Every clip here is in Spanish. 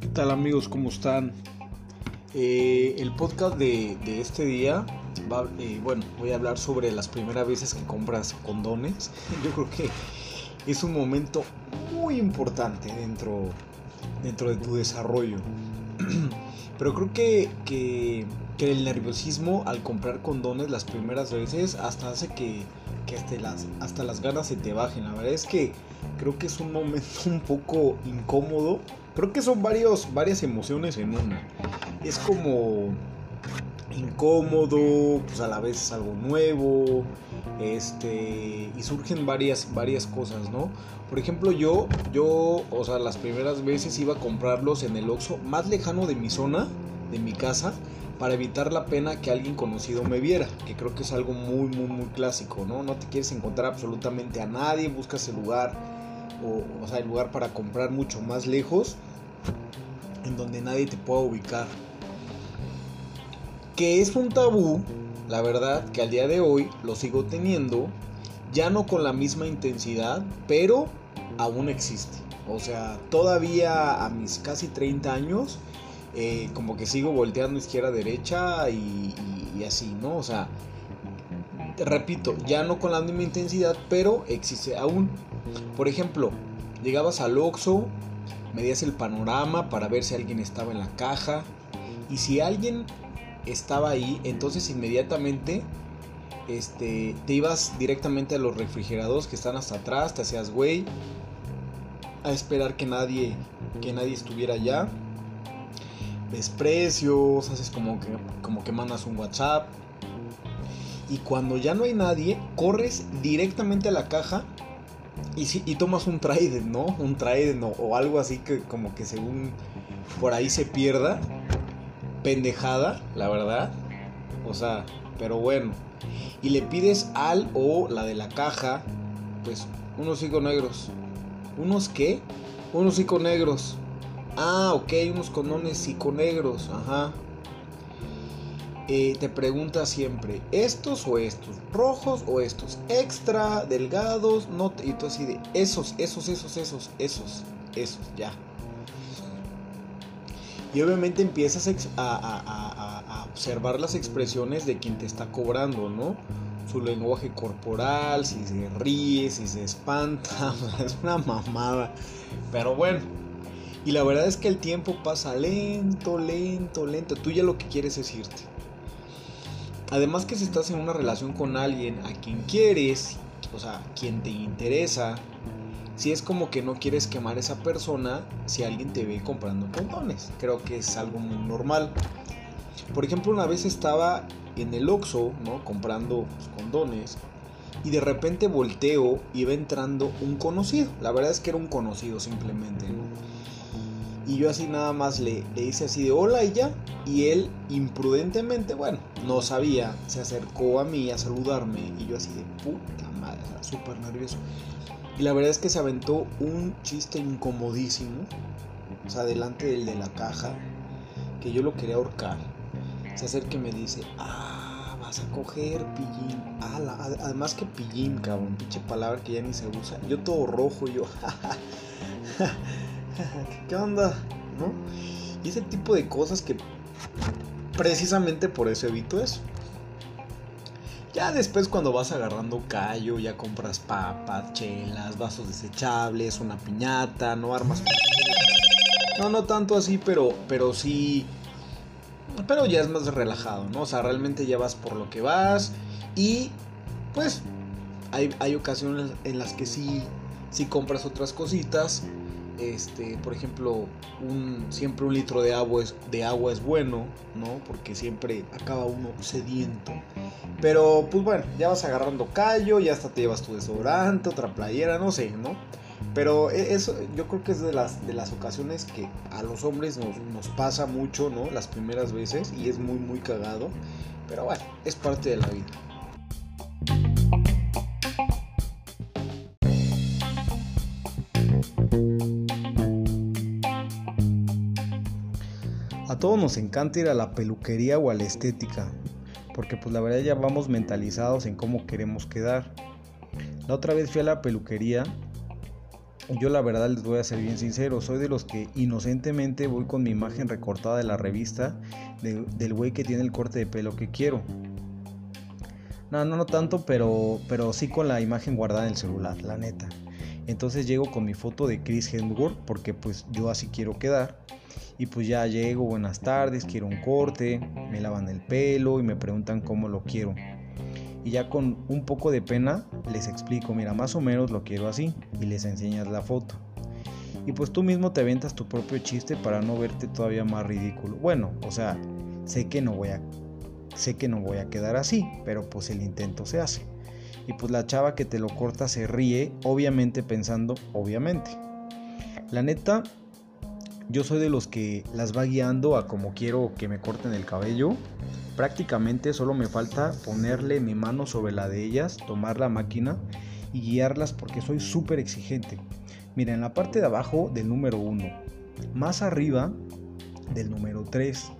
¿Qué tal amigos? ¿Cómo están? Eh, el podcast de, este día, va, eh, bueno, voy a hablar sobre las primeras veces que compras condones. Yo creo que es un momento muy importante dentro, dentro de tu desarrollo. Pero creo que, que, el nerviosismo al comprar condones las primeras veces hasta hace que, que hasta, las, hasta las ganas se te bajen. La verdad es que creo que es un momento un poco incómodo. Creo que son varios, varias emociones en una. Es como incómodo, pues a la vez es algo nuevo, este, y surgen varias, varias cosas, ¿no? Por ejemplo, yo, yo, o sea, las primeras veces iba a comprarlos en el Oxxo más lejano de mi zona, de mi casa, para evitar la pena que alguien conocido me viera, que creo que es algo muy, muy, muy clásico, ¿no? No te quieres encontrar absolutamente a nadie, buscas el lugar, o, sea, el lugar para comprar mucho más lejos, en donde nadie te pueda ubicar que es un tabú, la verdad, que al día de hoy lo sigo teniendo, ya no con la misma intensidad, pero aún existe. O sea, todavía a mis casi 30 años, eh, como que sigo volteando izquierda derecha y, así, ¿no? O sea, repito, ya no con la misma intensidad, pero existe aún. Por ejemplo, llegabas al Oxxo, medías el panorama para ver si alguien estaba en la caja y si alguien estaba ahí, entonces inmediatamente este, te ibas directamente a los refrigerados que están hasta atrás, te hacías güey, a esperar que nadie, que nadie estuviera allá. Ves precios, haces como que, como que mandas un WhatsApp. Y cuando ya no hay nadie, corres directamente a la caja y, y tomas un Trident, ¿no? Un Trident o, o algo así que como que según por ahí se pierda pendejada, la verdad. O sea, pero bueno. Y le pides al o la de la caja, pues unos hijos negros. ¿Unos qué? Unos hijos negros. Ah, ok, unos conones negros ajá. Eh, te pregunta siempre, ¿estos o estos? ¿Rojos o estos? ¿Extra? ¿Delgados? No, y tú así de, esos, esos, esos, esos, esos, esos, ya. Y obviamente empiezas a, observar las expresiones de quien te está cobrando, ¿no? Su lenguaje corporal, si se ríe, si se espanta, es una mamada. Pero bueno, y la verdad es que el tiempo pasa lento, lento, lento. Tú ya lo que quieres es irte. Además que si estás en una relación con alguien a quien quieres, o sea, quien te interesa, si es como que no quieres quemar a esa persona si alguien te ve comprando condones. Creo que es algo muy normal. Por ejemplo, una vez estaba en el Oxxo, ¿no? Comprando condones. Y de repente volteo y va entrando un conocido. La verdad es que era un conocido simplemente. Y yo así nada más le, le hice así de hola y ya. Y él imprudentemente, bueno, no sabía, se acercó a mí a saludarme. Y yo así de puta madre, súper nervioso. Y la verdad es que se aventó un chiste incomodísimo. O sea, delante del de la caja. Que yo lo quería ahorcar. Se acerca y me dice, ah, vas a coger pillín. Ah, además que pillín, cabrón. Pinche palabra que ya ni se usa. Yo todo rojo, yo, ¿qué onda? ¿No? Y ese tipo de cosas que precisamente por eso evito eso. Ya después cuando vas agarrando callo, ya compras papas, chelas, vasos desechables, una piñata, no armas. No, no tanto así, pero, pero sí. Pero ya es más relajado, ¿no? O sea, realmente ya vas por lo que vas. Y pues hay, hay ocasiones en las que sí, sí compras otras cositas este, por ejemplo, un, siempre un litro de agua, es, de agua es bueno, ¿no? Porque siempre acaba uno sediento. Pero pues bueno, ya vas agarrando callo, ya hasta te llevas tu desodorante, otra playera, no sé, ¿no? Pero e, eso yo creo que es de las, de las ocasiones que a los hombres nos, nos pasa mucho, ¿no? Las primeras veces y es muy, muy cagado. Pero bueno, es parte de la vida. A todos nos encanta ir a la peluquería o a la estética, porque pues la verdad ya vamos mentalizados en cómo queremos quedar. La otra vez fui a la peluquería yo la verdad les voy a ser bien sincero, soy de los que inocentemente voy con mi imagen recortada de la revista del güey que tiene el corte de pelo que quiero. No, no, no tanto, pero, pero sí con la imagen guardada en el celular, la neta. Entonces llego con mi foto de Chris Hemsworth porque pues yo así quiero quedar. Y pues ya llego, buenas tardes, quiero un corte, me lavan el pelo y me preguntan cómo lo quiero. Y ya con un poco de pena les explico, mira, más o menos lo quiero así y les enseñas la foto. Y pues tú mismo te aventas tu propio chiste para no verte todavía más ridículo. Bueno, o sea, sé que no voy a sé que no voy a quedar así, pero pues el intento se hace. Y pues la chava que te lo corta se ríe, obviamente pensando, obviamente. La neta, yo soy de los que las va guiando a como quiero que me corten el cabello. Prácticamente solo me falta ponerle mi mano sobre la de ellas, tomar la máquina y guiarlas porque soy súper exigente. Mira, en la parte de abajo del número 1, más arriba del número 3,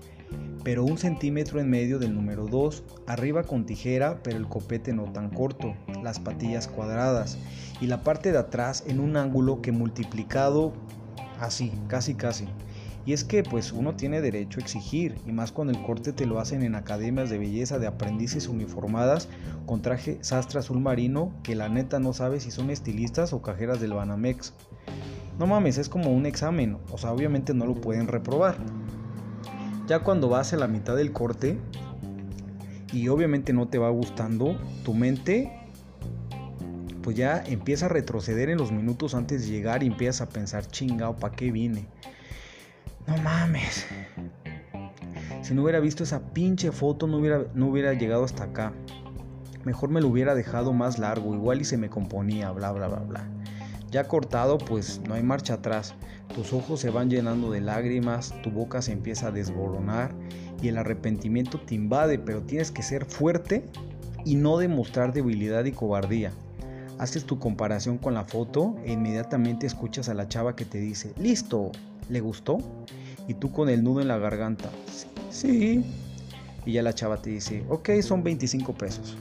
pero un centímetro en medio del número 2, arriba con tijera, pero el copete no tan corto, las patillas cuadradas y la parte de atrás en un ángulo que multiplicado así, casi casi. Y es que pues uno tiene derecho a exigir, y más cuando el corte te lo hacen en academias de belleza de aprendices uniformadas con traje sastre azul marino que la neta no sabe si son estilistas o cajeras del Banamex. No mames, es como un examen, o sea, obviamente no lo pueden reprobar. Ya cuando vas a la mitad del corte y obviamente no te va gustando, tu mente pues ya empieza a retroceder en los minutos antes de llegar y empiezas a pensar, chingado, ¿para qué vine? No mames. Si no hubiera visto esa pinche foto, no hubiera, no hubiera llegado hasta acá. Mejor me lo hubiera dejado más largo, igual y se me componía, bla, bla, bla, bla. Ya cortado, pues no hay marcha atrás. Tus ojos se van llenando de lágrimas, tu boca se empieza a desboronar y el arrepentimiento te invade, pero tienes que ser fuerte y no demostrar debilidad y cobardía. Haces tu comparación con la foto e inmediatamente escuchas a la chava que te dice, listo, ¿le gustó? Y tú con el nudo en la garganta, sí. Y ya la chava te dice, ok, son 25 pesos.